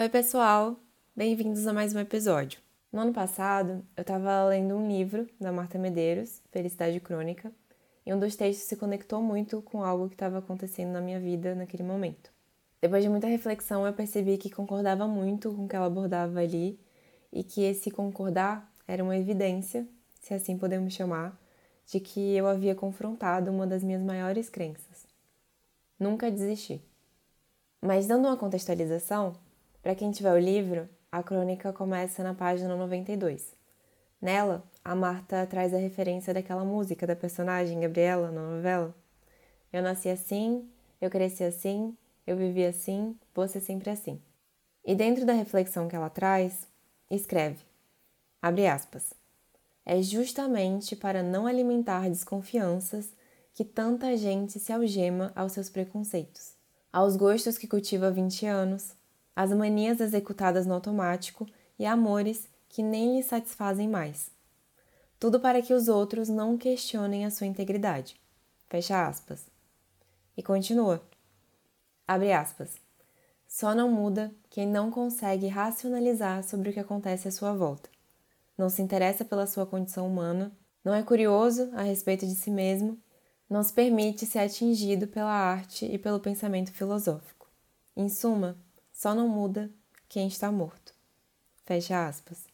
Oi, pessoal! Bem-vindos a mais um episódio. No ano passado, eu estava lendo um livro da Marta Medeiros, Felicidade Crônica, e um dos textos se conectou muito com algo que estava acontecendo na minha vida naquele momento. Depois de muita reflexão, eu percebi que concordava muito com o que ela abordava ali e que esse concordar era uma evidência, se assim podemos chamar, de que eu havia confrontado uma das minhas maiores crenças. Nunca desisti. Mas dando uma contextualização, para quem tiver o livro, a crônica começa na página 92. Nela, a Marta traz a referência daquela música da personagem Gabriela na novela. Eu nasci assim, eu cresci assim, eu vivi assim, ser sempre assim. E dentro da reflexão que ela traz, escreve, abre aspas, é justamente para não alimentar desconfianças que tanta gente se algema aos seus preconceitos, aos gostos que cultiva há 20 anos, as manias executadas no automático e amores que nem lhe satisfazem mais. Tudo para que os outros não questionem a sua integridade. Fecha aspas. E continua. Abre aspas. Só não muda quem não consegue racionalizar sobre o que acontece à sua volta. Não se interessa pela sua condição humana, não é curioso a respeito de si mesmo, não se permite ser atingido pela arte e pelo pensamento filosófico. Em suma, só não muda quem está morto. Fecha aspas.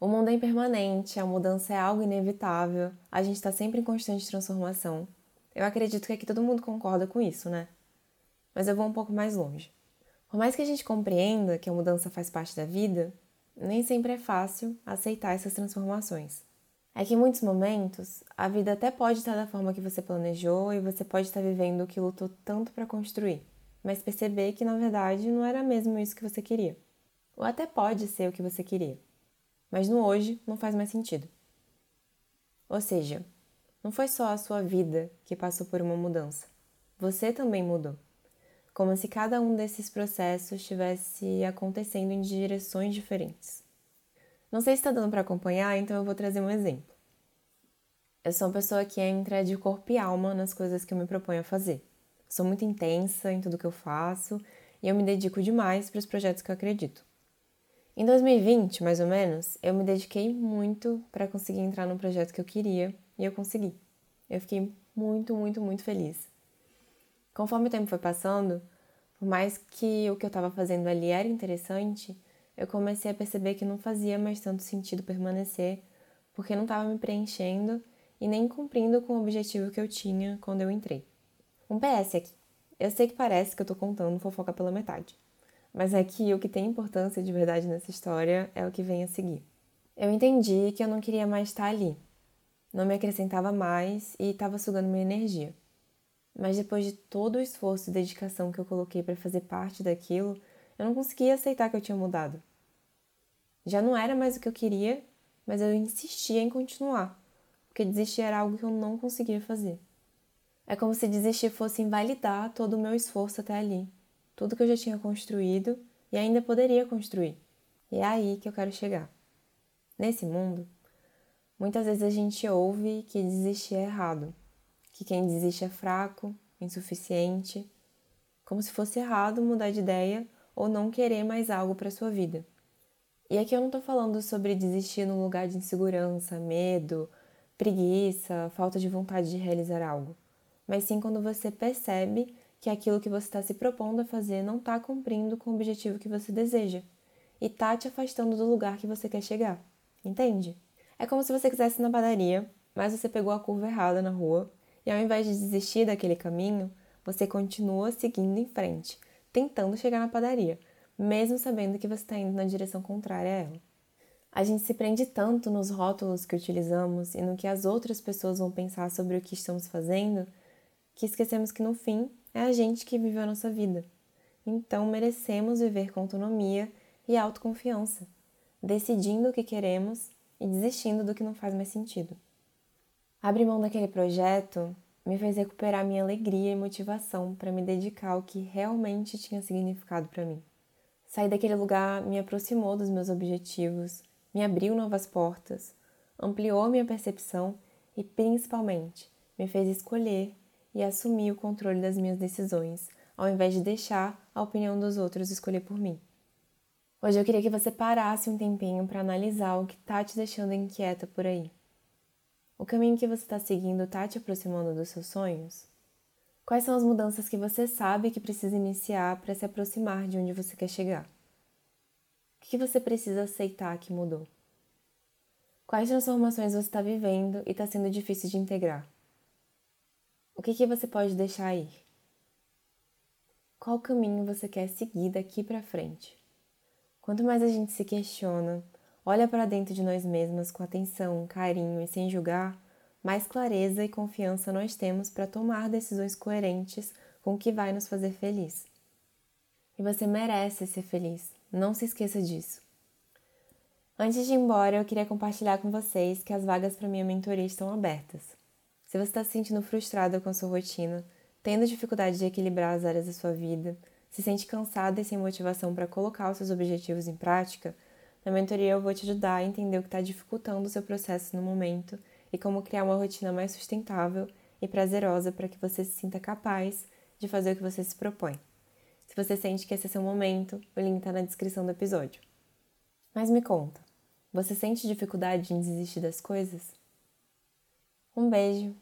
O mundo é impermanente, a mudança é algo inevitável, a gente está sempre em constante transformação. Eu acredito que aqui todo mundo concorda com isso, né? Mas eu vou um pouco mais longe. Por mais que a gente compreenda que a mudança faz parte da vida, nem sempre é fácil aceitar essas transformações. É que em muitos momentos a vida até pode estar da forma que você planejou e você pode estar vivendo o que lutou tanto para construir mas perceber que na verdade não era mesmo isso que você queria. Ou até pode ser o que você queria, mas no hoje não faz mais sentido. Ou seja, não foi só a sua vida que passou por uma mudança, você também mudou. Como se cada um desses processos estivesse acontecendo em direções diferentes. Não sei se está dando para acompanhar, então eu vou trazer um exemplo. Eu sou uma pessoa que entra de corpo e alma nas coisas que eu me proponho a fazer. Sou muito intensa em tudo que eu faço e eu me dedico demais para os projetos que eu acredito. Em 2020, mais ou menos, eu me dediquei muito para conseguir entrar no projeto que eu queria e eu consegui. Eu fiquei muito, muito, muito feliz. Conforme o tempo foi passando, por mais que o que eu estava fazendo ali era interessante, eu comecei a perceber que não fazia mais tanto sentido permanecer, porque não estava me preenchendo e nem cumprindo com o objetivo que eu tinha quando eu entrei. Um PS aqui. Eu sei que parece que eu tô contando fofoca pela metade, mas é que o que tem importância de verdade nessa história é o que vem a seguir. Eu entendi que eu não queria mais estar ali. Não me acrescentava mais e estava sugando minha energia. Mas depois de todo o esforço e dedicação que eu coloquei para fazer parte daquilo, eu não conseguia aceitar que eu tinha mudado. Já não era mais o que eu queria, mas eu insistia em continuar, porque desistir era algo que eu não conseguia fazer. É como se desistir fosse invalidar todo o meu esforço até ali, tudo que eu já tinha construído e ainda poderia construir. E é aí que eu quero chegar. Nesse mundo, muitas vezes a gente ouve que desistir é errado, que quem desiste é fraco, insuficiente, como se fosse errado mudar de ideia ou não querer mais algo para sua vida. E aqui eu não estou falando sobre desistir no lugar de insegurança, medo, preguiça, falta de vontade de realizar algo mas sim quando você percebe que aquilo que você está se propondo a fazer não está cumprindo com o objetivo que você deseja e está te afastando do lugar que você quer chegar. Entende? É como se você quisesse ir na padaria, mas você pegou a curva errada na rua e ao invés de desistir daquele caminho, você continua seguindo em frente, tentando chegar na padaria, mesmo sabendo que você está indo na direção contrária a ela. A gente se prende tanto nos rótulos que utilizamos e no que as outras pessoas vão pensar sobre o que estamos fazendo que esquecemos que no fim é a gente que vive a nossa vida. Então merecemos viver com autonomia e autoconfiança, decidindo o que queremos e desistindo do que não faz mais sentido. Abrir mão daquele projeto me fez recuperar minha alegria e motivação para me dedicar ao que realmente tinha significado para mim. Sair daquele lugar me aproximou dos meus objetivos, me abriu novas portas, ampliou minha percepção e, principalmente, me fez escolher e assumir o controle das minhas decisões, ao invés de deixar a opinião dos outros escolher por mim. Hoje eu queria que você parasse um tempinho para analisar o que está te deixando inquieta por aí. O caminho que você está seguindo está te aproximando dos seus sonhos? Quais são as mudanças que você sabe que precisa iniciar para se aproximar de onde você quer chegar? O que você precisa aceitar que mudou? Quais transformações você está vivendo e está sendo difícil de integrar? O que, que você pode deixar ir? Qual caminho você quer seguir daqui para frente? Quanto mais a gente se questiona, olha para dentro de nós mesmas com atenção, carinho e sem julgar, mais clareza e confiança nós temos para tomar decisões coerentes com o que vai nos fazer feliz. E você merece ser feliz, não se esqueça disso. Antes de ir embora, eu queria compartilhar com vocês que as vagas para minha mentoria estão abertas. Se você está se sentindo frustrada com a sua rotina, tendo dificuldade de equilibrar as áreas da sua vida, se sente cansada e sem motivação para colocar os seus objetivos em prática, na mentoria eu vou te ajudar a entender o que está dificultando o seu processo no momento e como criar uma rotina mais sustentável e prazerosa para que você se sinta capaz de fazer o que você se propõe. Se você sente que esse é seu momento, o link está na descrição do episódio. Mas me conta, você sente dificuldade em desistir das coisas? Um beijo